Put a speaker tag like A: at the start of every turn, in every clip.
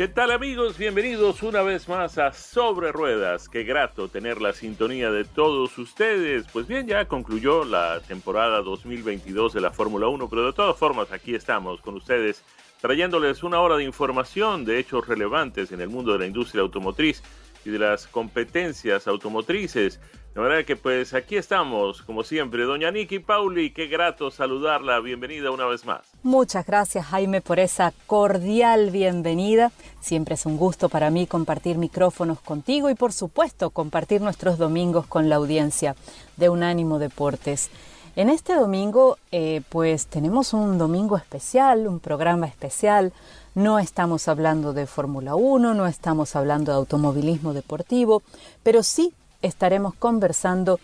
A: ¿Qué tal amigos? Bienvenidos una vez más a Sobre Ruedas. Qué grato tener la sintonía de todos ustedes. Pues bien, ya concluyó la temporada 2022 de la Fórmula 1, pero de todas formas aquí estamos con ustedes trayéndoles una hora de información de hechos relevantes en el mundo de la industria automotriz y de las competencias automotrices. De manera que pues aquí estamos, como siempre, doña Niki Pauli, qué grato saludarla, bienvenida una vez más.
B: Muchas gracias Jaime por esa cordial bienvenida. Siempre es un gusto para mí compartir micrófonos contigo y por supuesto compartir nuestros domingos con la audiencia de Unánimo Deportes. En este domingo eh, pues tenemos un domingo especial, un programa especial. No estamos hablando de Fórmula 1, no estamos hablando de automovilismo deportivo, pero sí estaremos conversando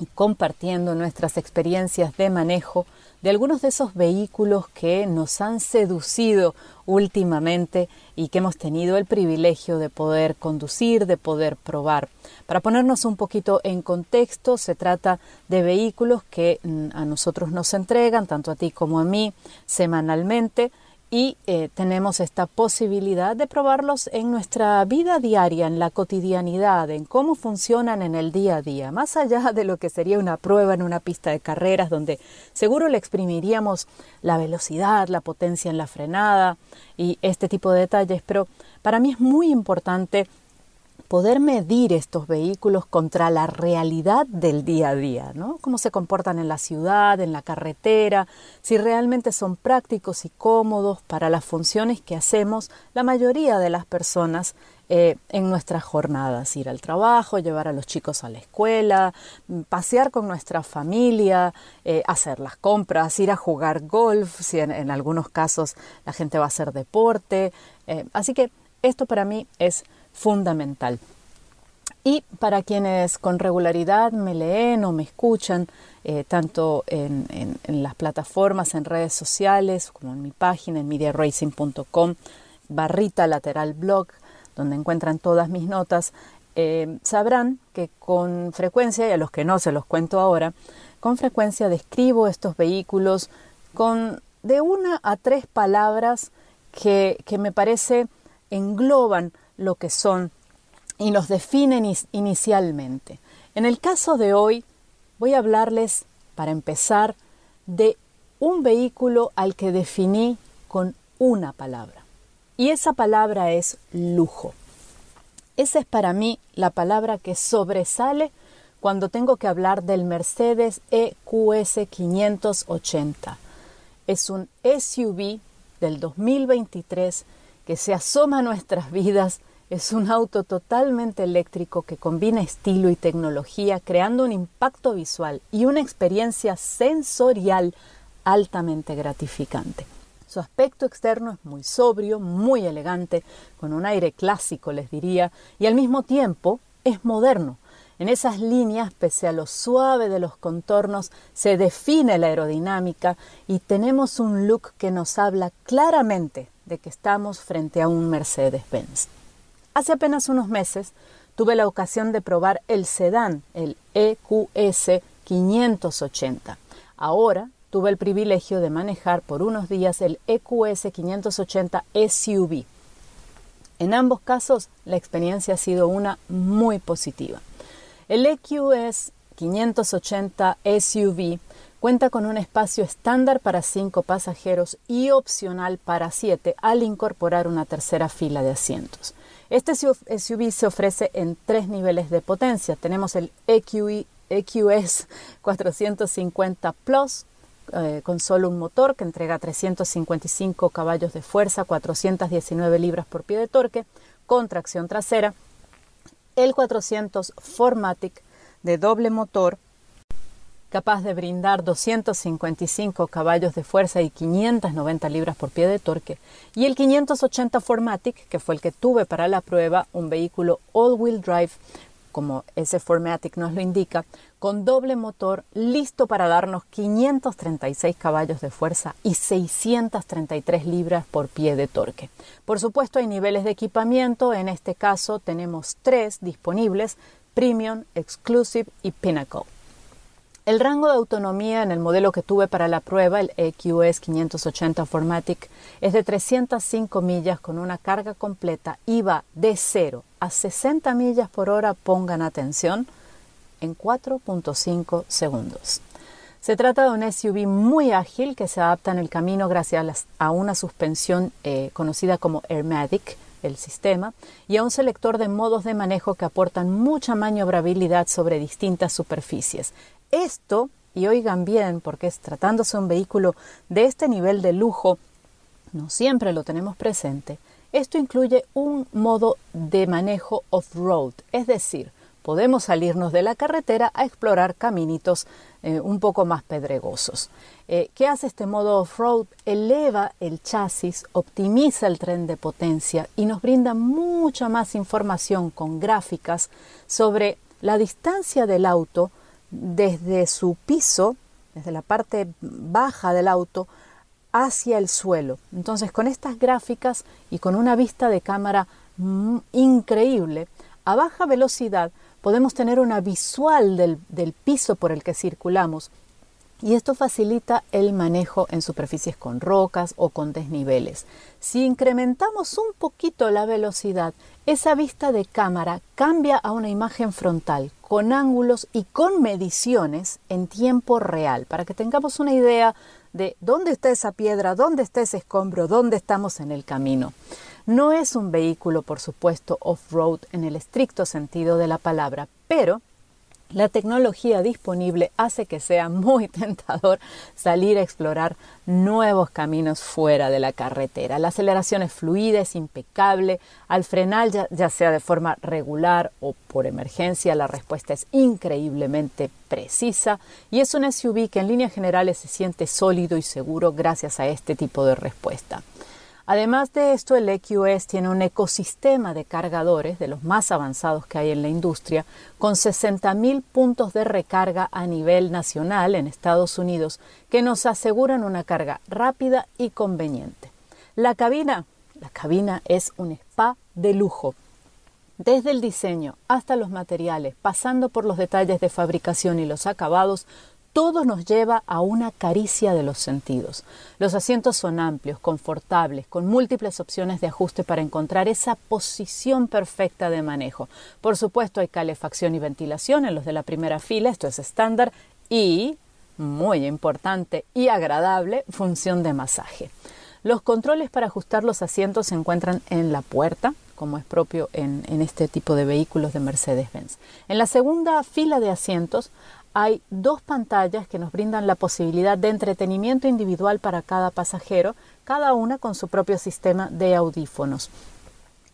B: y compartiendo nuestras experiencias de manejo de algunos de esos vehículos que nos han seducido últimamente y que hemos tenido el privilegio de poder conducir, de poder probar. Para ponernos un poquito en contexto, se trata de vehículos que mm, a nosotros nos entregan, tanto a ti como a mí, semanalmente, y eh, tenemos esta posibilidad de probarlos en nuestra vida diaria, en la cotidianidad, en cómo funcionan en el día a día, más allá de lo que sería una prueba en una pista de carreras donde seguro le exprimiríamos la velocidad, la potencia en la frenada y este tipo de detalles, pero para mí es muy importante poder medir estos vehículos contra la realidad del día a día, ¿no? Cómo se comportan en la ciudad, en la carretera, si realmente son prácticos y cómodos para las funciones que hacemos la mayoría de las personas eh, en nuestras jornadas, ir al trabajo, llevar a los chicos a la escuela, pasear con nuestra familia, eh, hacer las compras, ir a jugar golf, si en, algunos casos la gente va a hacer deporte. Eh, así que esto para mí es fundamental. Y para quienes con regularidad me leen o me escuchan, eh, tanto en, las plataformas, en redes sociales, como en mi página, en mediaracing.com, barrita lateral blog, donde encuentran todas mis notas, eh, sabrán que con frecuencia, y a los que no se los cuento ahora, con frecuencia describo estos vehículos con de una a tres palabras que, que me parece engloban lo que son y nos definen inicialmente. En el caso de hoy voy a hablarles, para empezar, de un vehículo al que definí con una palabra. Y esa palabra es lujo. Esa es para mí la palabra que sobresale cuando tengo que hablar del Mercedes EQS 580. Es un SUV del 2023 que se asoma a nuestras vidas es un auto totalmente eléctrico que combina estilo y tecnología, creando un impacto visual y una experiencia sensorial altamente gratificante. Su aspecto externo es muy sobrio, muy elegante, con un aire clásico, les diría, y al mismo tiempo es moderno. En esas líneas, pese a lo suave de los contornos, se define la aerodinámica y tenemos un look que nos habla claramente de que estamos frente a un Mercedes-Benz. Hace apenas unos meses tuve la ocasión de probar el sedán, el EQS 580. Ahora tuve el privilegio de manejar por unos días el EQS 580 SUV. En ambos casos la experiencia ha sido una muy positiva. El EQS 580 SUV Cuenta con un espacio estándar para cinco pasajeros y opcional para siete al incorporar una tercera fila de asientos. Este SUV se ofrece en tres niveles de potencia. Tenemos el EQS 450 Plus eh, con solo un motor que entrega 355 caballos de fuerza, 419 libras por pie de torque, con tracción trasera. El 400 Formatic de doble motor capaz de brindar 255 caballos de fuerza y 590 libras por pie de torque, y el 580 Formatic, que fue el que tuve para la prueba, un vehículo all-wheel drive, como ese Formatic nos lo indica, con doble motor listo para darnos 536 caballos de fuerza y 633 libras por pie de torque. Por supuesto hay niveles de equipamiento, en este caso tenemos tres disponibles, Premium, Exclusive y Pinnacle. El rango de autonomía en el modelo que tuve para la prueba, el EQS 580 Formatic, es de 305 millas con una carga completa y va de 0 a 60 millas por hora, pongan atención, en 4.5 segundos. Se trata de un SUV muy ágil que se adapta en el camino gracias a, una suspensión eh, conocida como Airmatic, el sistema, y a un selector de modos de manejo que aportan mucha maniobrabilidad sobre distintas superficies. Esto, y oigan bien, porque es tratándose un vehículo de este nivel de lujo, no siempre lo tenemos presente, esto incluye un modo de manejo off-road, es decir, podemos salirnos de la carretera a explorar caminitos eh, un poco más pedregosos. Eh, ¿Qué hace este modo off-road? Eleva el chasis, optimiza el tren de potencia y nos brinda mucha más información con gráficas sobre la distancia del auto desde su piso, desde la parte baja del auto, hacia el suelo. Entonces, con estas gráficas y con una vista de cámara mm, increíble, a baja velocidad podemos tener una visual del, del piso por el que circulamos y esto facilita el manejo en superficies con rocas o con desniveles. Si incrementamos un poquito la velocidad, esa vista de cámara cambia a una imagen frontal con ángulos y con mediciones en tiempo real para que tengamos una idea de dónde está esa piedra, dónde está ese escombro, dónde estamos en el camino. No es un vehículo, por supuesto, off-road en el estricto sentido de la palabra, pero la tecnología disponible hace que sea muy tentador salir a explorar nuevos caminos fuera de la carretera. La aceleración es fluida, es impecable. Al frenar, ya, sea de forma regular o por emergencia, la respuesta es increíblemente precisa y es un SUV que en líneas generales se siente sólido y seguro gracias a este tipo de respuesta. Además de esto, el EQS tiene un ecosistema de cargadores de los más avanzados que hay en la industria, con 60.000 puntos de recarga a nivel nacional en Estados Unidos que nos aseguran una carga rápida y conveniente. La cabina, la cabina es un spa de lujo. Desde el diseño hasta los materiales, pasando por los detalles de fabricación y los acabados, todo nos lleva a una caricia de los sentidos. Los asientos son amplios, confortables, con múltiples opciones de ajuste para encontrar esa posición perfecta de manejo. Por supuesto, hay calefacción y ventilación en los de la primera fila, esto es estándar, y, muy importante y agradable, función de masaje. Los controles para ajustar los asientos se encuentran en la puerta, como es propio en, este tipo de vehículos de Mercedes-Benz. En la segunda fila de asientos hay dos pantallas que nos brindan la posibilidad de entretenimiento individual para cada pasajero, cada una con su propio sistema de audífonos.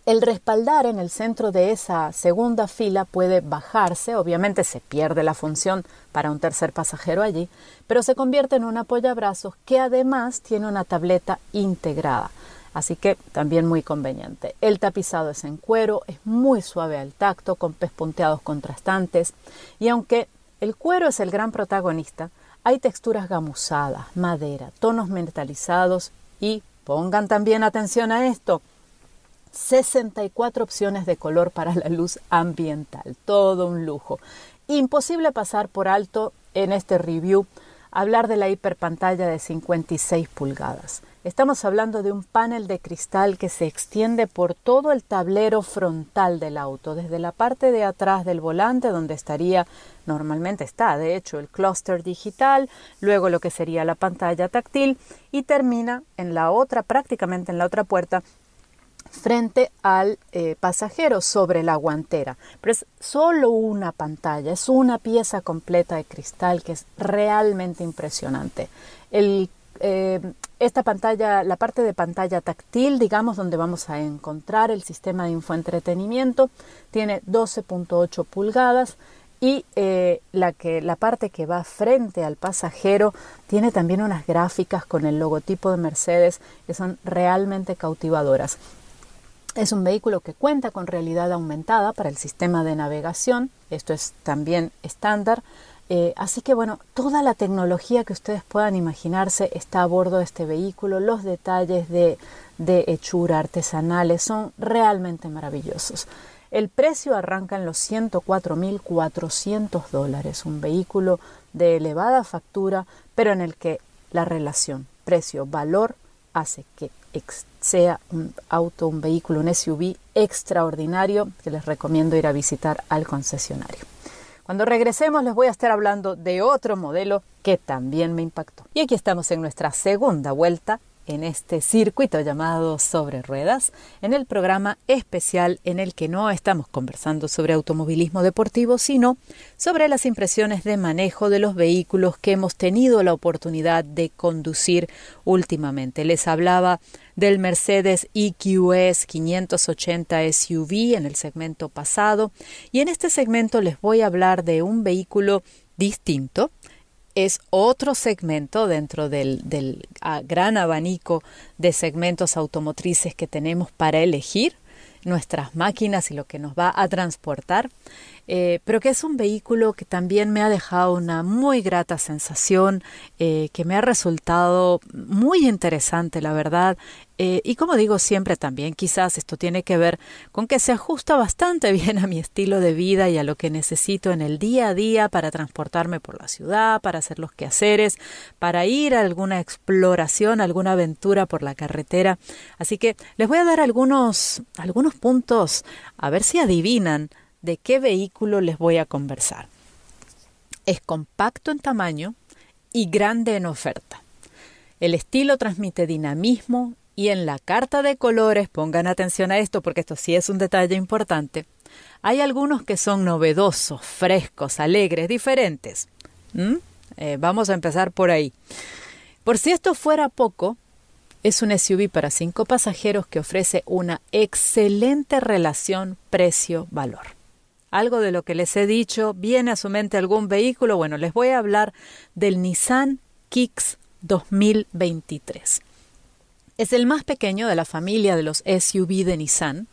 B: El respaldar en el centro de esa segunda fila puede bajarse, obviamente se pierde la función para un tercer pasajero allí, pero se convierte en un apoyabrazos que además tiene una tableta integrada. Así que también muy conveniente. El tapizado es en cuero, es muy suave al tacto, con pespunteados contrastantes y aunque el cuero es el gran protagonista. Hay texturas gamuzadas, madera, tonos metalizados y, pongan también atención a esto, 64 opciones de color para la luz ambiental. Todo un lujo. Imposible pasar por alto en este review hablar de la hiperpantalla de 56 pulgadas. Estamos hablando de un panel de cristal que se extiende por todo el tablero frontal del auto, desde la parte de atrás del volante, donde estaría, normalmente está, de hecho, el clúster digital, luego lo que sería la pantalla táctil y termina en la otra, prácticamente en la otra puerta, frente al eh, pasajero sobre la guantera. Pero es solo una pantalla, es una pieza completa de cristal que es realmente impresionante. El eh, esta pantalla, la parte de pantalla táctil, digamos, donde vamos a encontrar el sistema de infoentretenimiento, tiene 12.8 pulgadas y eh, la, que, la parte que va frente al pasajero tiene también unas gráficas con el logotipo de Mercedes que son realmente cautivadoras. Es un vehículo que cuenta con realidad aumentada para el sistema de navegación, esto es también estándar, eh, así que bueno, toda la tecnología que ustedes puedan imaginarse está a bordo de este vehículo. Los detalles de, de hechura artesanales son realmente maravillosos. El precio arranca en los 104.400 dólares, un vehículo de elevada factura, pero en el que la relación precio-valor hace que sea un auto, un vehículo, un SUV extraordinario que les recomiendo ir a visitar al concesionario. Cuando regresemos les voy a estar hablando de otro modelo que también me impactó. Y aquí estamos en nuestra segunda vuelta en este circuito llamado Sobre Ruedas, en el programa especial en el que no estamos conversando sobre automovilismo deportivo, sino sobre las impresiones de manejo de los vehículos que hemos tenido la oportunidad de conducir últimamente. Les hablaba del Mercedes EQS 580 SUV en el segmento pasado y en este segmento les voy a hablar de un vehículo distinto. Es otro segmento dentro del, ah, gran abanico de segmentos automotrices que tenemos para elegir nuestras máquinas y lo que nos va a transportar. Eh, pero que es un vehículo que también me ha dejado una muy grata sensación, eh, que me ha resultado muy interesante, la verdad. Eh, y como digo siempre también, quizás esto tiene que ver con que se ajusta bastante bien a mi estilo de vida y a lo que necesito en el día a día para transportarme por la ciudad, para hacer los quehaceres, para ir a alguna exploración, alguna aventura por la carretera. Así que les voy a dar algunos, algunos puntos, a ver si adivinan de qué vehículo les voy a conversar. Es compacto en tamaño y grande en oferta. El estilo transmite dinamismo y en la carta de colores, pongan atención a esto porque esto sí es un detalle importante, hay algunos que son novedosos, frescos, alegres, diferentes. ¿Mm? Eh, vamos a empezar por ahí. Por si esto fuera poco, es un SUV para cinco pasajeros que ofrece una excelente relación precio-valor algo de lo que les he dicho, viene a su mente algún vehículo, bueno, les voy a hablar del Nissan Kicks 2023. Es el más pequeño de la familia de los SUV de Nissan,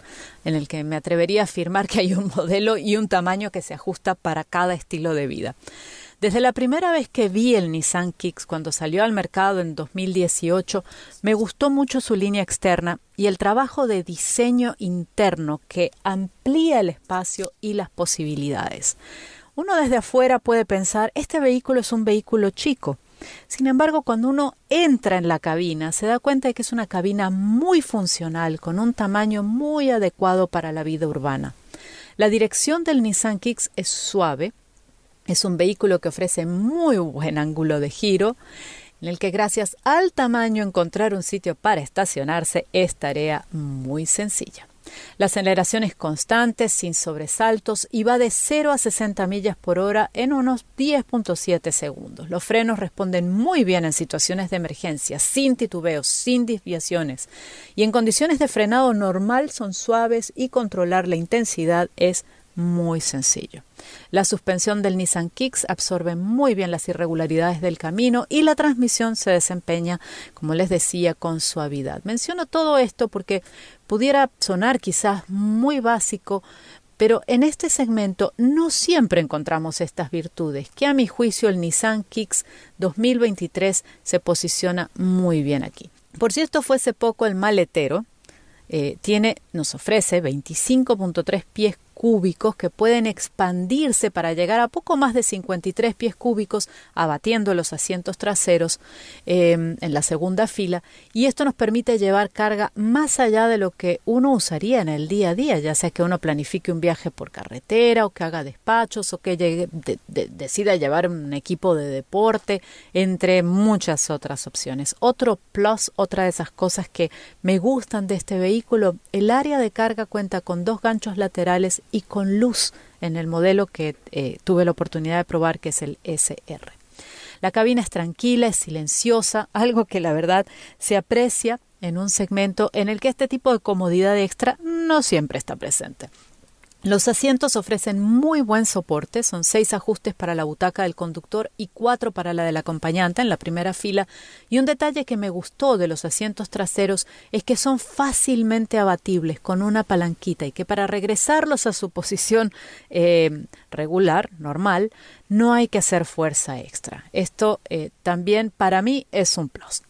B: en el que me atrevería a afirmar que hay un modelo y un tamaño que se ajusta para cada estilo de vida. Desde la primera vez que vi el Nissan Kicks cuando salió al mercado en 2018, me gustó mucho su línea externa y el trabajo de diseño interno que amplía el espacio y las posibilidades. Uno desde afuera puede pensar, este vehículo es un vehículo chico. Sin embargo, cuando uno entra en la cabina, se da cuenta de que es una cabina muy funcional, con un tamaño muy adecuado para la vida urbana. La dirección del Nissan Kicks es suave, es un vehículo que ofrece muy buen ángulo de giro, en el que gracias al tamaño encontrar un sitio para estacionarse es tarea muy sencilla. La aceleración es constante, sin sobresaltos y va de 0 a 60 millas por hora en unos 10.7 segundos. Los frenos responden muy bien en situaciones de emergencia, sin titubeos, sin desviaciones. Y en condiciones de frenado normal son suaves y controlar la intensidad es muy sencillo. La suspensión del Nissan Kicks absorbe muy bien las irregularidades del camino y la transmisión se desempeña, como les decía, con suavidad. Menciono todo esto porque pudiera sonar quizás muy básico, pero en este segmento no siempre encontramos estas virtudes, que a mi juicio el Nissan Kicks 2023 se posiciona muy bien aquí. Por si esto fuese poco, el maletero eh, tiene, nos ofrece 25.3 pies cúbicos que pueden expandirse para llegar a poco más de 53 pies cúbicos, abatiendo los asientos traseros em, en la segunda fila. Y esto nos permite llevar carga más allá de lo que uno usaría en el día a día, ya sea que uno planifique un viaje por carretera o que haga despachos o que decida llevar un equipo de deporte, entre muchas otras opciones. Otro plus, otra de esas cosas que me gustan de este vehículo, el área de carga cuenta con dos ganchos laterales y con luz en el modelo que eh, tuve la oportunidad de probar, que es el SR. La cabina es tranquila, es silenciosa, algo que la verdad se aprecia en un segmento en el que este tipo de comodidad extra no siempre está presente. Los asientos ofrecen muy buen soporte, son seis ajustes para la butaca del conductor y cuatro para la del acompañante en la primera fila. Y un detalle que me gustó de los asientos traseros es que son fácilmente abatibles con una palanquita y que para regresarlos a su posición eh, regular, normal, no hay que hacer fuerza extra. Esto eh, también para mí es un plus.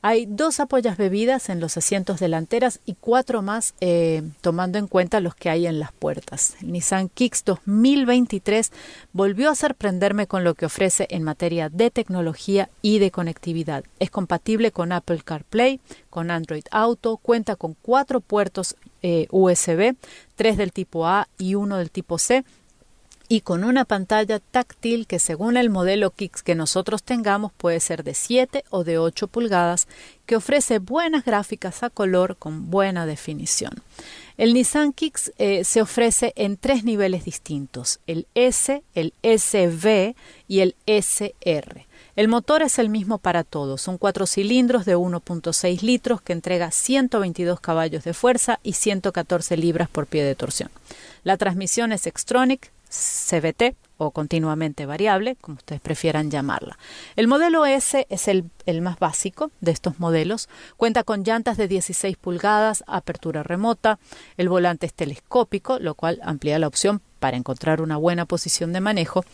B: Hay dos apoyas bebidas en los asientos delanteras y cuatro más eh, tomando en cuenta los que hay en las puertas. El Nissan Kicks 2023 volvió a sorprenderme con lo que ofrece en materia de tecnología y de conectividad. Es compatible con Apple CarPlay, con Android Auto, cuenta con cuatro puertos eh, USB, tres del tipo A y uno del tipo C y con una pantalla táctil que según el modelo Kicks que nosotros tengamos puede ser de 7 o de 8 pulgadas, que ofrece buenas gráficas a color con buena definición. El Nissan Kicks eh, se ofrece en tres niveles distintos, el S, el SV y el SR. El motor es el mismo para todos, son cuatro cilindros de 1.6 litros que entrega 122 caballos de fuerza y 114 libras por pie de torsión. La transmisión es Xtronic, CVT o continuamente variable, como ustedes prefieran llamarla. El modelo S es el, el, más básico de estos modelos. Cuenta con llantas de 16 pulgadas, apertura remota, el volante es telescópico, lo cual amplía la opción para encontrar una buena posición de manejo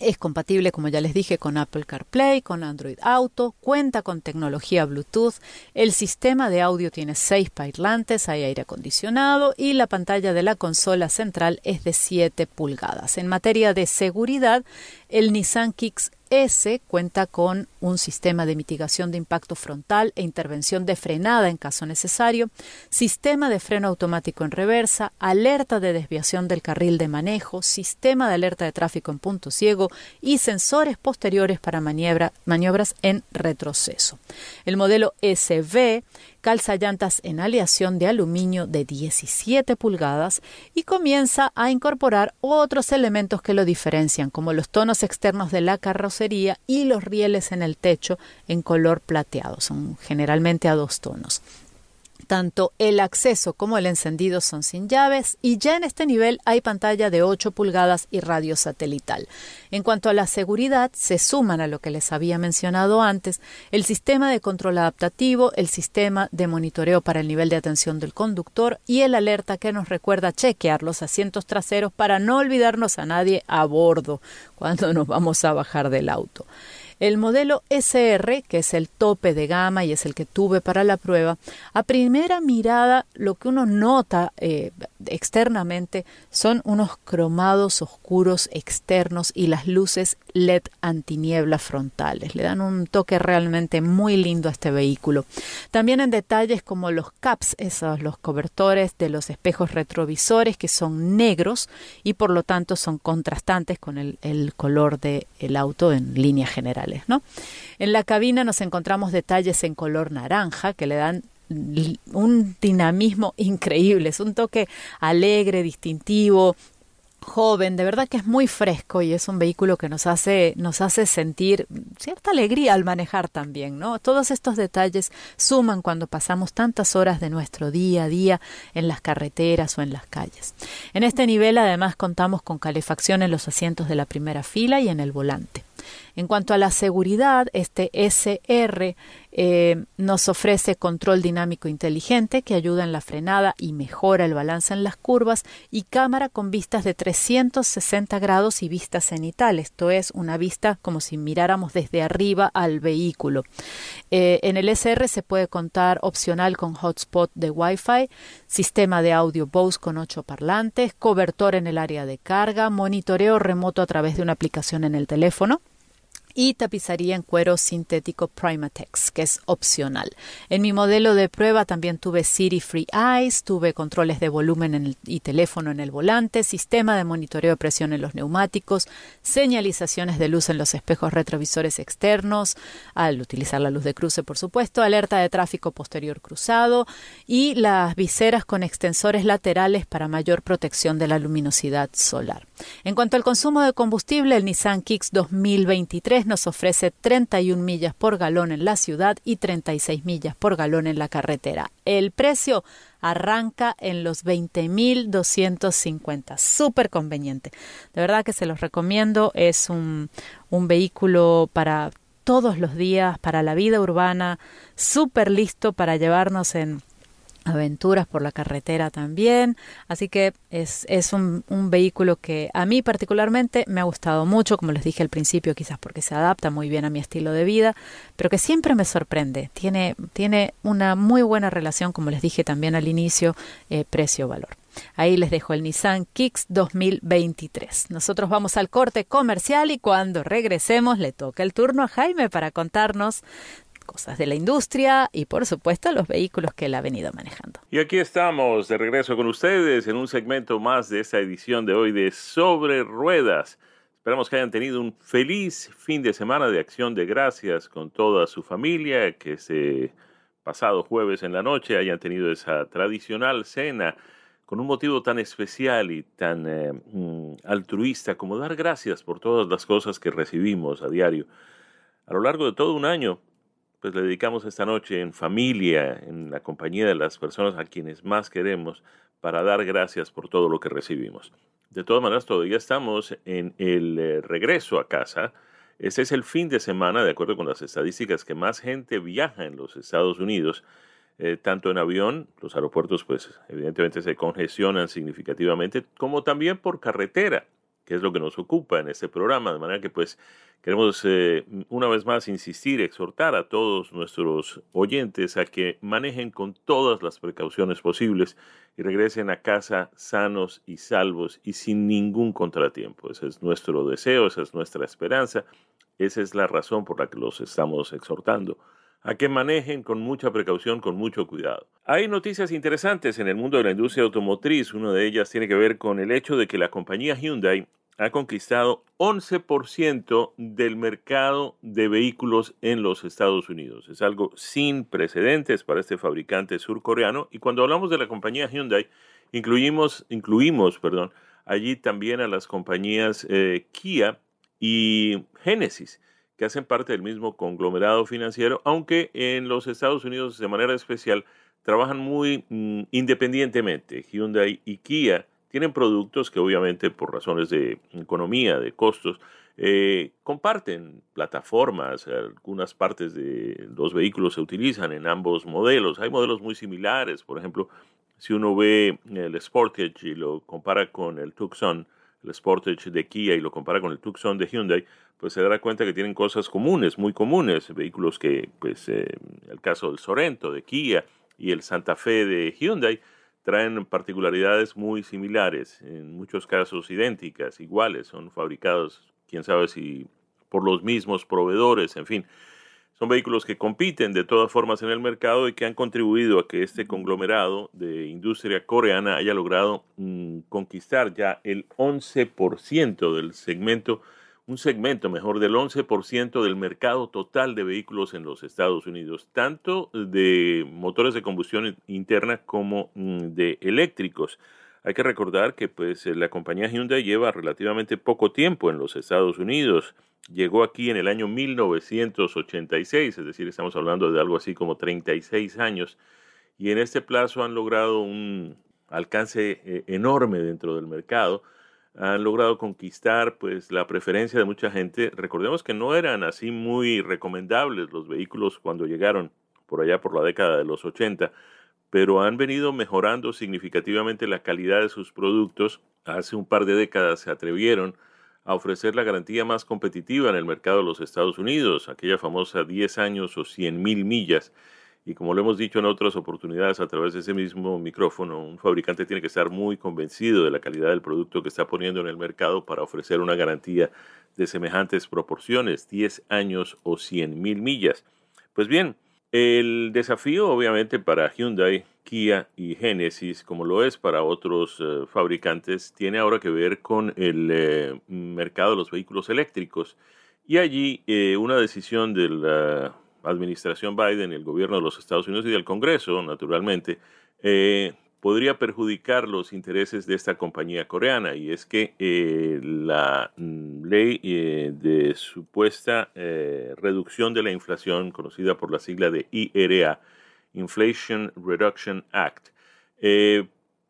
B: es compatible, como ya les dije, con Apple CarPlay, con Android Auto, cuenta con tecnología Bluetooth, el sistema de audio tiene seis parlantes, hay aire acondicionado y la pantalla de la consola central es de 7 pulgadas. En materia de seguridad, el Nissan Kicks S cuenta con un sistema de mitigación de impacto frontal e intervención de frenada en caso necesario, sistema de freno automático en reversa, alerta de desviación del carril de manejo, sistema de alerta de tráfico en punto ciego y sensores posteriores para maniobras en retroceso. El modelo SV calza llantas en aleación de aluminio de 17 pulgadas y comienza a incorporar otros elementos que lo diferencian, como los tonos externos de la carrocería y los rieles en el techo en color plateado, son generalmente a dos tonos. Tanto el acceso como el encendido son sin llaves y ya en este nivel hay pantalla de 8 pulgadas y radio satelital. En cuanto a la seguridad, se suman a lo que les había mencionado antes el sistema de control adaptativo, el sistema de monitoreo para el nivel de atención del conductor y el alerta que nos recuerda chequear los asientos traseros para no olvidarnos a nadie a bordo cuando nos vamos a bajar del auto. El modelo SR, que es el tope de gama y es el que tuve para la prueba, a primera mirada lo que uno nota eh, externamente son unos cromados oscuros externos y las luces LED antiniebla frontales. Le dan un toque realmente muy lindo a este vehículo. También en detalles como los caps, esos los cobertores de los espejos retrovisores que son negros y por lo tanto son contrastantes con el, el color del auto en línea general. En la cabina nos encontramos detalles en color naranja que le dan un dinamismo increíble, es un toque alegre, distintivo, joven, de verdad que es muy fresco y es un vehículo que nos hace, nos hace sentir cierta alegría al manejar también, ¿no? Todos estos detalles suman cuando pasamos tantas horas de nuestro día a día en las carreteras o en las calles. En este nivel además contamos con calefacción en los asientos de la primera fila y en el volante. En cuanto a la seguridad, este SR eh, nos ofrece control dinámico inteligente que ayuda en la frenada y mejora el balance en las curvas y cámara con vistas de 360 grados y vista cenital. Esto es una vista como si miráramos desde arriba al vehículo. Eh, en el SR se puede contar opcional con hotspot de Wi-Fi, sistema de audio Bose con ocho parlantes, cobertor en el área de carga, monitoreo remoto a través de una aplicación en el teléfono y tapizaría en cuero sintético Primatex, que es opcional. En mi modelo de prueba también tuve City Free Eyes, tuve controles de volumen y teléfono en el volante, sistema de monitoreo de presión en los neumáticos, señalizaciones de luz en los espejos retrovisores externos, al utilizar la luz de cruce, por supuesto, alerta de tráfico posterior cruzado y las viseras con extensores laterales para mayor protección de la luminosidad solar. En cuanto al consumo de combustible, el Nissan Kicks 2023 nos ofrece 31 millas por galón en la ciudad y 36 millas por galón en la carretera. El precio arranca en los 20.250. Súper conveniente. De verdad que se los recomiendo. Es un, un vehículo para todos los días, para la vida urbana, súper listo para llevarnos en aventuras por la carretera también. Así que es, es un, vehículo que a mí particularmente me ha gustado mucho, como les dije al principio, quizás porque se adapta muy bien a mi estilo de vida, pero que siempre me sorprende. Tiene, tiene una muy buena relación, como les dije también al inicio, eh, precio-valor. Ahí les dejo el Nissan Kicks 2023. Nosotros vamos al corte comercial y cuando regresemos le toca el turno a Jaime para contarnos cosas de la industria y por supuesto los vehículos que él ha venido manejando.
A: Y aquí estamos de regreso con ustedes en un segmento más de esta edición de hoy de Sobre Ruedas. Esperamos que hayan tenido un feliz fin de semana de acción de gracias con toda su familia, que ese pasado jueves en la noche hayan tenido esa tradicional cena con un motivo tan especial y tan eh, mm, altruista como dar gracias por todas las cosas que recibimos a diario. A lo largo de todo un año pues le dedicamos esta noche en familia, en la compañía de las personas a quienes más queremos, para dar gracias por todo lo que recibimos. De todas maneras, todavía estamos en el eh, regreso a casa. Ese es el fin de semana, de acuerdo con las estadísticas, que más gente viaja en los Estados Unidos, eh, tanto en avión, los aeropuertos pues evidentemente se congestionan significativamente, como también por carretera es lo que nos ocupa en este programa, de manera que pues queremos eh, una vez más insistir, exhortar a todos nuestros oyentes a que manejen con todas las precauciones posibles y regresen a casa sanos y salvos y sin ningún contratiempo. Ese es nuestro deseo, esa es nuestra esperanza, esa es la razón por la que los estamos exhortando a que manejen con mucha precaución, con mucho cuidado. Hay noticias interesantes en el mundo de la industria automotriz. Una de ellas tiene que ver con el hecho de que la compañía Hyundai ha conquistado 11% del mercado de vehículos en los Estados Unidos. Es algo sin precedentes para este fabricante surcoreano. Y cuando hablamos de la compañía Hyundai, incluimos, incluimos perdón, allí también a las compañías eh, Kia y Genesis, que hacen parte del mismo conglomerado financiero, aunque en los Estados Unidos de manera especial trabajan muy mm, independientemente. Hyundai y Kia tienen productos que obviamente por razones de economía, de costos, eh, comparten plataformas, algunas partes de los vehículos se utilizan en ambos modelos. Hay modelos muy similares, por ejemplo, si uno ve el Sportage y lo compara con el Tucson, el Sportage de Kia y lo compara con el Tucson de Hyundai, pues se dará cuenta que tienen cosas comunes, muy comunes, vehículos que, pues, eh, el caso del Sorento de Kia y el Santa Fe de Hyundai, traen particularidades muy similares, en muchos casos idénticas, iguales, son fabricados, quién sabe si por los mismos proveedores, en fin. Son vehículos que compiten de todas formas en el mercado y que han contribuido a que este conglomerado de industria coreana haya logrado mm, conquistar ya el 11% del segmento un segmento, mejor del 11% del mercado total de vehículos en los Estados Unidos, tanto de motores de combustión interna como mm, de eléctricos. Hay que recordar que pues, la compañía Hyundai lleva relativamente poco tiempo en los Estados Unidos. Llegó aquí en el año 1986, es decir, estamos hablando de algo así como 36 años, y en este plazo han logrado un alcance eh, enorme dentro del mercado han logrado conquistar pues la preferencia de mucha gente. Recordemos que no eran así muy recomendables los vehículos cuando llegaron por allá por la década de los 80, pero han venido mejorando significativamente la calidad de sus productos. Hace un par de décadas se atrevieron a ofrecer la garantía más competitiva en el mercado de los Estados Unidos, aquella famosa 10 años o 100 mil millas. Y como lo hemos dicho en otras oportunidades a través de ese mismo micrófono, un fabricante tiene que estar muy convencido de la calidad del producto que está poniendo en el mercado para ofrecer una garantía de semejantes proporciones, 10 años o 100 mil millas. Pues bien, el desafío obviamente para Hyundai, Kia y Genesis, como lo es para otros eh, fabricantes, tiene ahora que ver con el eh, mercado de los vehículos eléctricos. Y allí eh, una decisión de la administración Biden, el gobierno de los Estados Unidos y del Congreso, naturalmente, podría perjudicar los intereses de esta compañía coreana. Y es que la mm, ley de supuesta reducción de la inflación, conocida por la sigla de IRA, Inflation Reduction Act,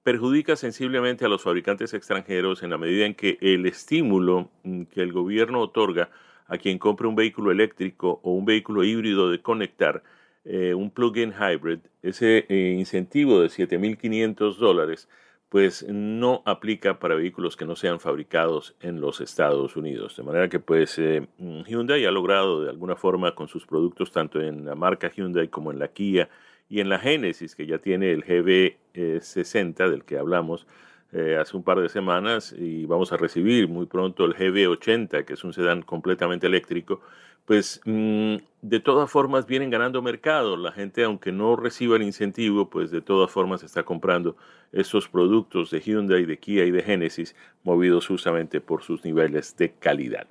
A: perjudica sensiblemente a los fabricantes extranjeros en la medida en que el estímulo mm, que el gobierno otorga a quien compre un vehículo eléctrico o un vehículo híbrido de conectar, eh, un plug-in hybrid, ese eh, incentivo de 7.500 dólares, pues no aplica para vehículos que no sean fabricados en los Estados Unidos. De manera que pues eh, Hyundai ha logrado de alguna forma con sus productos tanto en la marca Hyundai como en la Kia y en la Genesis, que ya tiene el GB60 del que hablamos, eh, hace un par de semanas y vamos a recibir muy pronto el GB80, que es un sedán completamente eléctrico, pues mm, de todas formas vienen ganando mercado. La gente, aunque no reciba el incentivo, pues de todas formas está comprando esos productos de Hyundai, de Kia y de Genesis, movidos justamente por sus niveles de calidad.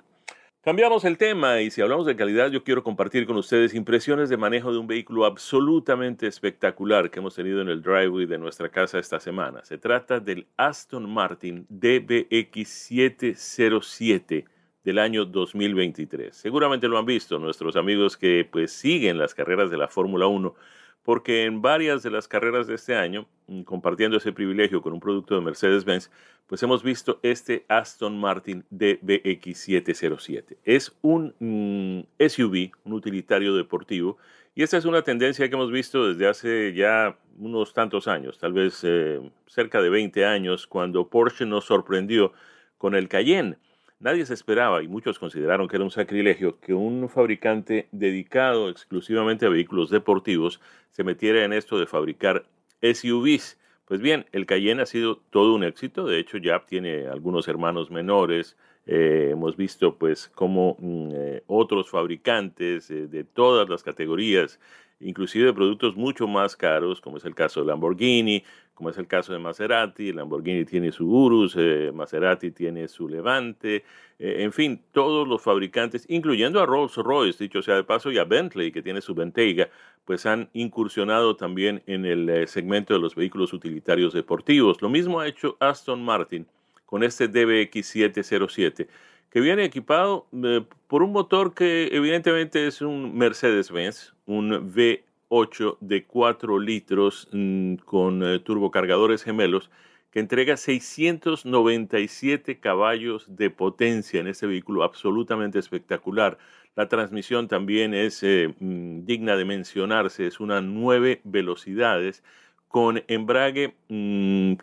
A: Cambiamos el tema y si hablamos de calidad, yo quiero compartir con ustedes impresiones de manejo de un vehículo absolutamente espectacular que hemos tenido en el driveway de nuestra casa esta semana. Se trata del Aston Martin DBX707 del año 2023. Seguramente lo han visto nuestros amigos que pues siguen las carreras de la Fórmula 1 porque en varias de las carreras de este año, mm, compartiendo ese privilegio con un producto de Mercedes-Benz, pues hemos visto este Aston Martin DBX707. Es un mm, SUV, un utilitario deportivo, y esta es una tendencia que hemos visto desde hace ya unos tantos años, tal vez eh, cerca de 20 años, cuando Porsche nos sorprendió con el Cayenne Nadie se esperaba y muchos consideraron que era un sacrilegio que un fabricante dedicado exclusivamente a vehículos deportivos se metiera en esto de fabricar SUVs. Pues bien, el Cayenne ha sido todo un éxito, de hecho ya tiene algunos hermanos menores, eh, hemos visto pues cómo mm, eh, otros fabricantes eh, de todas las categorías inclusive de productos mucho más caros, como es el caso de Lamborghini, como es el caso de Maserati, Lamborghini tiene su Urus, eh, Maserati tiene su Levante, eh, en fin, todos los fabricantes, incluyendo a Rolls Royce, dicho sea de paso, y a Bentley, que tiene su Bentayga, pues han incursionado también en el eh, segmento de los vehículos utilitarios deportivos. Lo mismo ha hecho Aston Martin con este DBX707 que viene equipado eh, por un motor que evidentemente es un Mercedes-Benz, un V8 de 4 litros mm, con eh, turbocargadores gemelos que entrega 697 caballos de potencia en este vehículo absolutamente espectacular. La transmisión también es eh, mm, digna de mencionarse, es una 9 velocidades con embrague mm,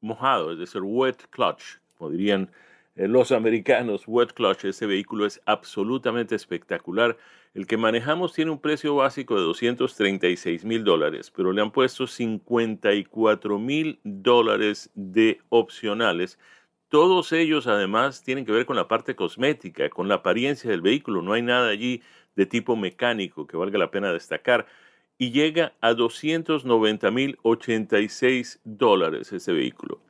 A: mojado, es decir, wet clutch, como dirían los americanos, Wet Clutch, ese vehículo es absolutamente espectacular. El que manejamos tiene un precio básico de 236 mil dólares, pero le han puesto 54 mil dólares de opcionales. Todos ellos además tienen que ver con la parte cosmética, con la apariencia del vehículo. No hay nada allí de tipo mecánico que valga la pena destacar. Y llega a 290 mil 86 dólares ese vehículo.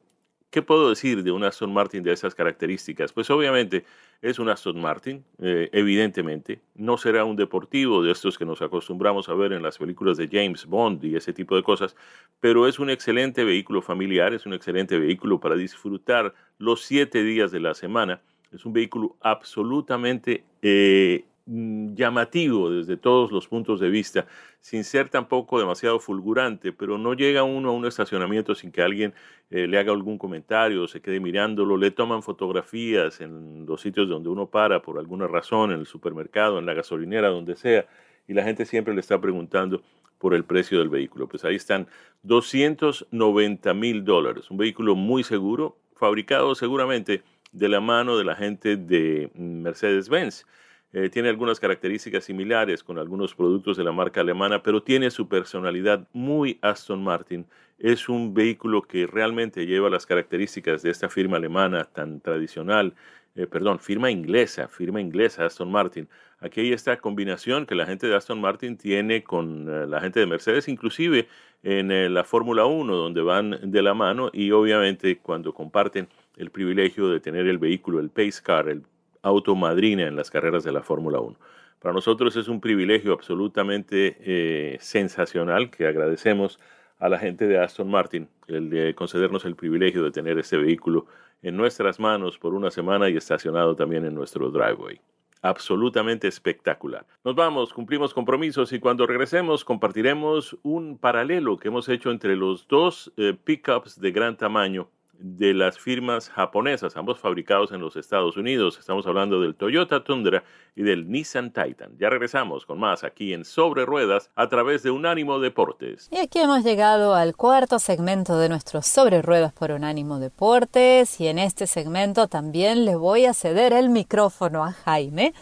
A: ¿Qué puedo decir de un Aston Martin de esas características? Pues obviamente es un Aston Martin, eh, evidentemente. No será un deportivo de estos que nos acostumbramos a ver en las películas de James Bond y ese tipo de cosas, pero es un excelente vehículo familiar, es un excelente vehículo para disfrutar los siete días de la semana. Es un vehículo absolutamente eh, llamativo desde todos los puntos de vista, sin ser tampoco demasiado fulgurante, pero no llega uno a un estacionamiento sin que alguien eh, le haga algún comentario, se quede mirándolo, le toman fotografías en los sitios donde uno para por alguna razón, en el supermercado, en la gasolinera, donde sea, y la gente siempre le está preguntando por el precio del vehículo. Pues ahí están 290 mil dólares, un vehículo muy seguro, fabricado seguramente de la mano de la gente de Mercedes-Benz. Eh, tiene algunas características similares con algunos productos de la marca alemana, pero tiene su personalidad muy Aston Martin. Es un vehículo que realmente lleva las características de esta firma alemana tan tradicional, eh, perdón, firma inglesa, firma inglesa Aston Martin. Aquí hay esta combinación que la gente de Aston Martin tiene con eh, la gente de Mercedes, inclusive en la Fórmula 1, donde van de la mano y obviamente cuando comparten el privilegio de tener el vehículo, el Pace Car, el auto madrina en las carreras de la Fórmula 1. Para nosotros es un privilegio absolutamente eh, sensacional que agradecemos a la gente de Aston Martin el de concedernos el privilegio de tener este vehículo en nuestras manos por una semana y estacionado también en nuestro driveway. Absolutamente espectacular. Nos vamos, cumplimos compromisos y cuando regresemos compartiremos un paralelo que hemos hecho entre los dos eh, pickups de gran tamaño de las firmas japonesas, ambos fabricados en los Estados Unidos. Estamos hablando del Toyota Tundra y del Nissan Titan. Ya regresamos con más aquí en Sobre Ruedas a través de Unánimo Deportes.
B: Y aquí hemos llegado al cuarto segmento de nuestro Sobre Ruedas por Unánimo Deportes y en este segmento también le voy a ceder el micrófono a Jaime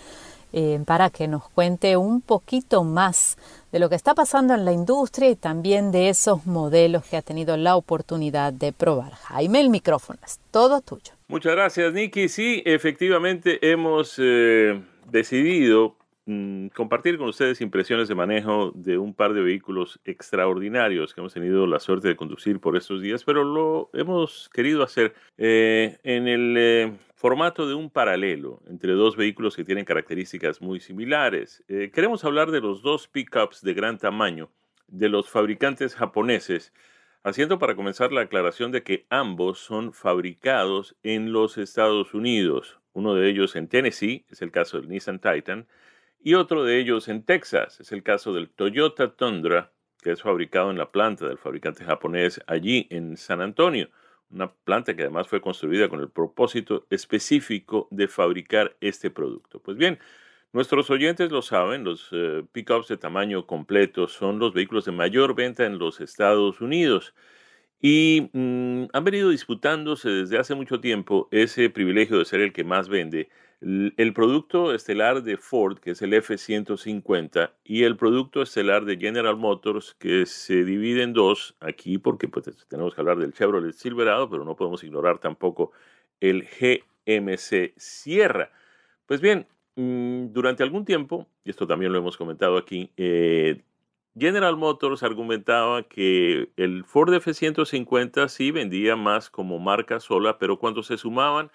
B: eh, para que nos cuente un poquito más de lo que está pasando en la industria y también de esos modelos que ha tenido la oportunidad de probar. Jaime, el micrófono es todo tuyo.
A: Muchas gracias, Nicky. Sí, efectivamente hemos eh, decidido mm, compartir con ustedes impresiones de manejo de un par de vehículos extraordinarios que hemos tenido la suerte de conducir por estos días, pero lo hemos querido hacer eh, en el formato de un paralelo entre dos vehículos que tienen características muy similares. Eh, queremos hablar de los dos pickups de gran tamaño de los fabricantes japoneses, haciendo para comenzar la aclaración de que ambos son fabricados en los Estados Unidos. Uno de ellos en Tennessee, es el caso del Nissan Titan, y otro de ellos en Texas, es el caso del Toyota Tundra, que es fabricado en la planta del fabricante japonés allí en San Antonio una planta que además fue construida con el propósito específico de fabricar este producto. Pues bien, nuestros oyentes lo saben, los eh, pickups de tamaño completo son los vehículos de mayor venta en los Estados Unidos y mm, han venido disputándose desde hace mucho tiempo ese privilegio de ser el que más vende el producto estelar de Ford, que es el F-150, y el producto estelar de General Motors, que se divide en dos aquí, porque pues, tenemos que hablar del Chevrolet Silverado, pero no podemos ignorar tampoco el GMC Sierra. Pues bien, mm, durante algún tiempo, y esto también lo hemos comentado aquí, eh, General Motors argumentaba que el Ford F-150 sí vendía más como marca sola, pero cuando se sumaban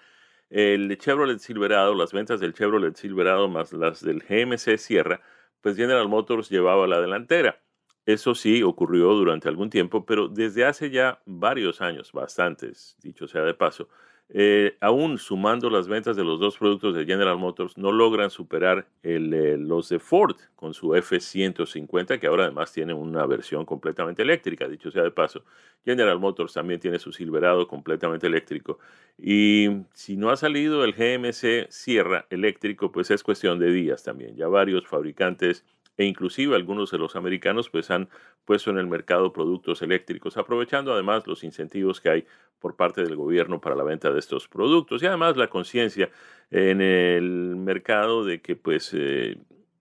A: el Chevrolet Silverado, las ventas del Chevrolet Silverado más las del GMC Sierra, pues General Motors llevaba la delantera. Eso sí ocurrió durante algún tiempo, pero desde hace ya varios años, bastantes, dicho sea de paso, eh, aún sumando las ventas de los dos productos de General Motors, no logran superar el, eh, los de Ford con su F-150, que ahora además tiene una versión completamente eléctrica, dicho sea de paso. General Motors también tiene su Silverado completamente eléctrico. Y si no ha salido el GMC Sierra eléctrico, pues es cuestión de días también. Ya varios fabricantes e inclusive algunos de los americanos pues han puesto en el mercado productos eléctricos, aprovechando además los incentivos que hay por parte del gobierno para la venta de estos productos y además la conciencia en el mercado de que pues eh,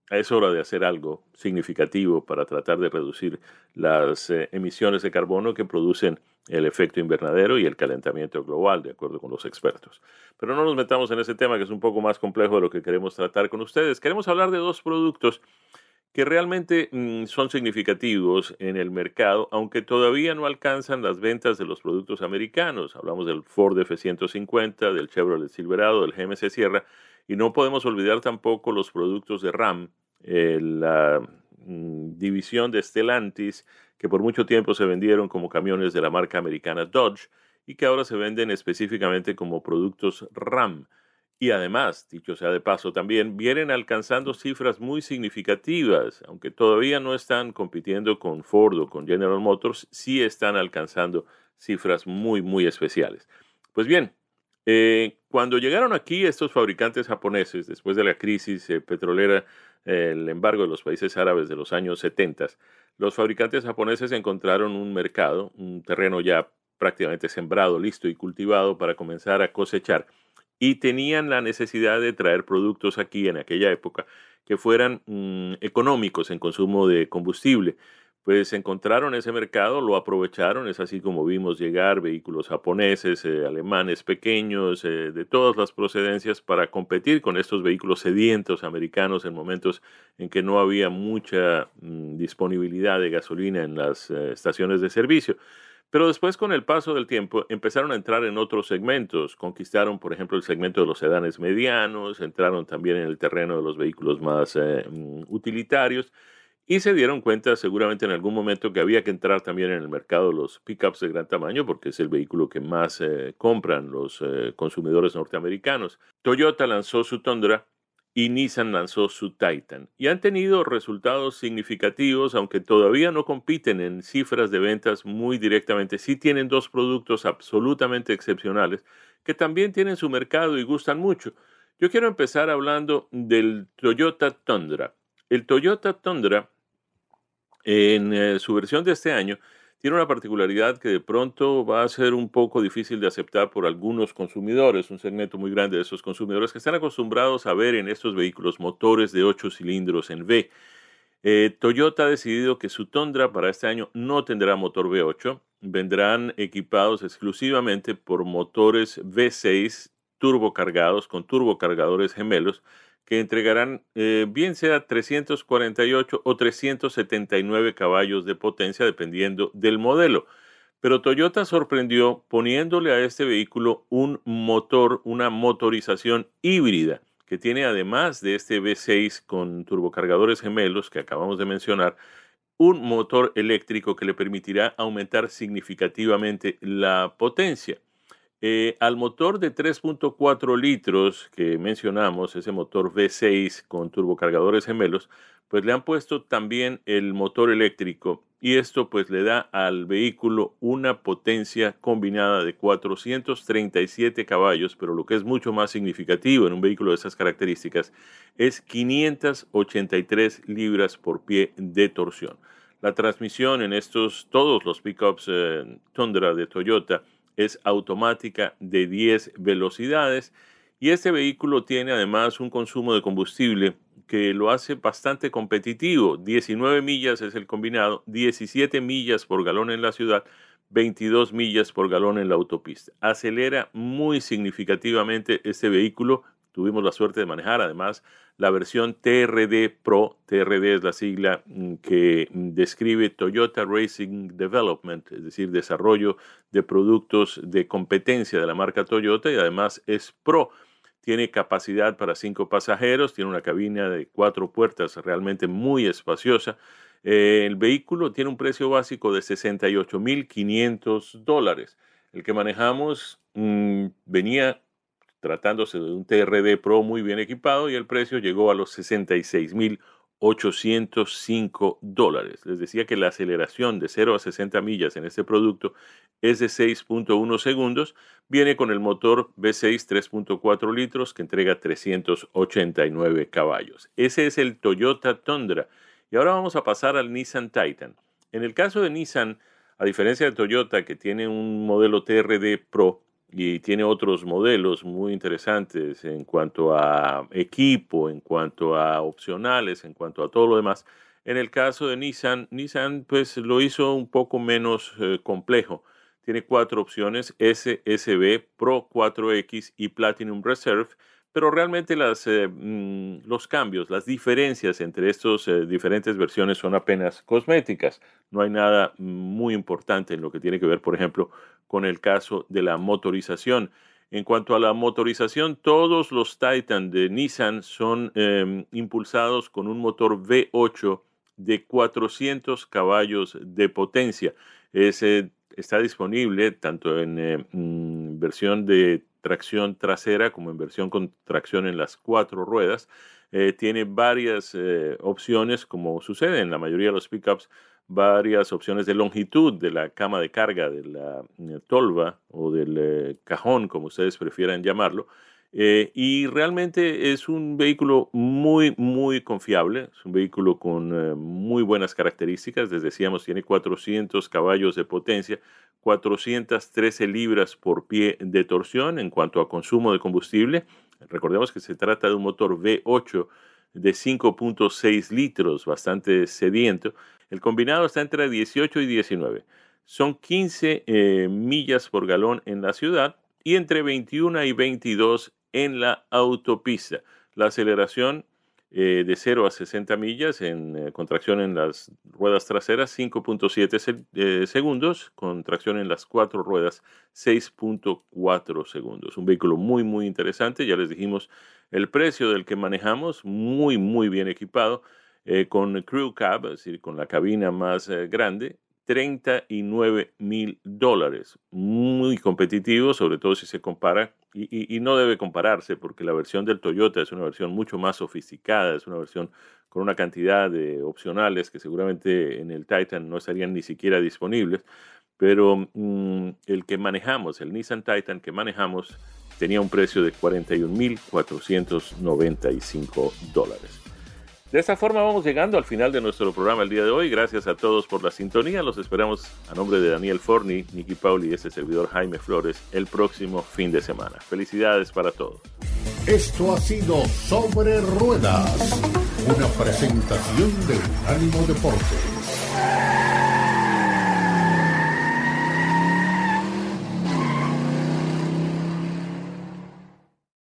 A: es hora de hacer algo significativo para tratar de reducir las eh, emisiones de carbono que producen el efecto invernadero y el calentamiento global, de acuerdo con los expertos. Pero no nos metamos en ese tema que es un poco más complejo de lo que queremos tratar con ustedes. Queremos hablar de dos productos que realmente mm, son significativos en el mercado, aunque todavía no alcanzan las ventas de los productos americanos. Hablamos del Ford F-150, del Chevrolet Silverado, del GMC Sierra, y no podemos olvidar tampoco los productos de RAM, eh, la mm, división de Stellantis, que por mucho tiempo se vendieron como camiones de la marca americana Dodge y que ahora se venden específicamente como productos RAM. Y además, dicho sea de paso también, vienen alcanzando cifras muy significativas, aunque todavía no están compitiendo con Ford o con General Motors, sí están alcanzando cifras muy, muy especiales. Pues bien, eh, cuando llegaron aquí estos fabricantes japoneses, después de la crisis eh, petrolera, el embargo de los países árabes de los años 70, los fabricantes japoneses encontraron un mercado, un terreno ya prácticamente sembrado, listo y cultivado para comenzar a cosechar y tenían la necesidad de traer productos aquí en aquella época que fueran mm, económicos en consumo de combustible. Pues encontraron ese mercado, lo aprovecharon, es así como vimos llegar vehículos japoneses, eh, alemanes pequeños, eh, de todas las procedencias para competir con estos vehículos sedientos americanos en momentos en que no había mucha mm, disponibilidad de gasolina en las eh, estaciones de servicio. Pero después, con el paso del tiempo, empezaron a entrar en otros segmentos. Conquistaron, por ejemplo, el segmento de los sedanes medianos, entraron también en el terreno de los vehículos más eh, mm, utilitarios y se dieron cuenta seguramente en algún momento que había que entrar también en el mercado de los pickups de gran tamaño porque es el vehículo que más eh, compran los eh, consumidores norteamericanos. Toyota lanzó su Tundra y Nissan lanzó su Titan y han tenido resultados significativos, aunque todavía no compiten en cifras de ventas muy directamente. Sí tienen dos productos absolutamente excepcionales que también tienen su mercado y gustan mucho. Yo quiero empezar hablando del Toyota Tundra. El Toyota Tundra, en eh, su versión de este año, tiene una particularidad que de pronto va a ser un poco difícil de aceptar por algunos consumidores, un segmento muy grande de esos consumidores que están acostumbrados a ver en estos vehículos motores de 8 cilindros en V. Eh, Toyota ha decidido que su Tundra para este año no tendrá motor V8, vendrán equipados exclusivamente por motores V6 turbocargados con turbocargadores gemelos que entregarán eh, bien sea 348 o 379 caballos de potencia dependiendo del modelo. Pero Toyota sorprendió poniéndole a este vehículo un motor, una motorización híbrida, que tiene además de este V6 con turbocargadores gemelos que acabamos de mencionar, un motor eléctrico que le permitirá aumentar significativamente la potencia. Eh, al motor de 3.4 litros que mencionamos, ese motor V6 con turbocargadores gemelos, pues le han puesto también el motor eléctrico y esto pues le da al vehículo una potencia combinada de 437 caballos, pero lo que es mucho más significativo en un vehículo de esas características es 583 libras por pie de torsión. La transmisión en estos todos los pickups eh, Tundra de Toyota es automática de 10 velocidades y este vehículo tiene además un consumo de combustible que lo hace bastante competitivo. 19 millas es el combinado, 17 millas por galón en la ciudad, 22 millas por galón en la autopista. Acelera muy significativamente este vehículo tuvimos la suerte de manejar. Además, la versión TRD Pro, TRD es la sigla mm, que describe Toyota Racing Development, es decir, desarrollo de productos de competencia de la marca Toyota y además es Pro. Tiene capacidad para cinco pasajeros, tiene una cabina de cuatro puertas realmente muy espaciosa. Eh, el vehículo tiene un precio básico de 68.500 dólares. El que manejamos mm, venía tratándose de un TRD Pro muy bien equipado y el precio llegó a los 66.805 dólares. Les decía que la aceleración de 0 a 60 millas en este producto es de 6.1 segundos. Viene con el motor V6 3.4 litros que entrega 389 caballos. Ese es el Toyota Tundra. Y ahora vamos a pasar al Nissan Titan. En el caso de Nissan, a diferencia de Toyota que tiene un modelo TRD Pro, y tiene otros modelos muy interesantes en cuanto a equipo, en cuanto a opcionales, en cuanto a todo lo demás. En el caso de Nissan, Nissan pues lo hizo un poco menos eh, complejo. Tiene cuatro opciones, S, SB, Pro 4X y Platinum Reserve pero realmente las, eh, mm, los cambios, las diferencias entre estas eh, diferentes versiones son apenas cosméticas. No hay nada muy importante en lo que tiene que ver, por ejemplo, con el caso de la motorización. En cuanto a la motorización, todos los Titan de Nissan son em, impulsados con un motor V8 de 400 caballos de potencia. Ese está disponible tanto en eh, mm, versión de tracción trasera como en versión con tracción en las cuatro ruedas. Eh, tiene varias eh, opciones, como sucede en la mayoría de los pickups, varias opciones de longitud de la cama de carga, de la tolva o del cajón, como ustedes prefieran llamarlo. Eh, y realmente es un vehículo muy, muy confiable, es un vehículo con eh, muy buenas características, les decíamos, tiene 400 caballos de potencia, 413 libras por pie de torsión en cuanto a consumo de combustible. Recordemos que se trata de un motor V8 de 5.6 litros, bastante sediento. El combinado está entre 18 y 19. Son 15 eh, millas por galón en la ciudad y entre 21 y 22 en la autopista. La aceleración eh, de 0 a 60 millas en eh, contracción en las ruedas traseras 5.7 eh, segundos, contracción en las cuatro ruedas 6.4 segundos. Un vehículo muy muy interesante, ya les dijimos el precio del que manejamos, muy muy bien equipado, con crew cab, es decir, con la cabina más grande, 39 mil dólares. Muy competitivo, sobre todo si se compara, y, no debe compararse porque la versión del Toyota es una versión mucho más sofisticada, es una versión con una cantidad de opcionales que seguramente en el Titan no estarían ni siquiera disponibles, pero mm, el que manejamos, el Nissan Titan que manejamos, tenía un precio de 41.495 dólares. De esta forma vamos llegando al final de nuestro programa el día de hoy. Gracias a todos por la sintonía. Los esperamos a nombre de Daniel Forni, Nicky Pauli y este servidor Jaime Flores el próximo fin de semana. Felicidades para todos.
C: Esto ha sido Sobre Ruedas, una presentación de Ánimo Deporte.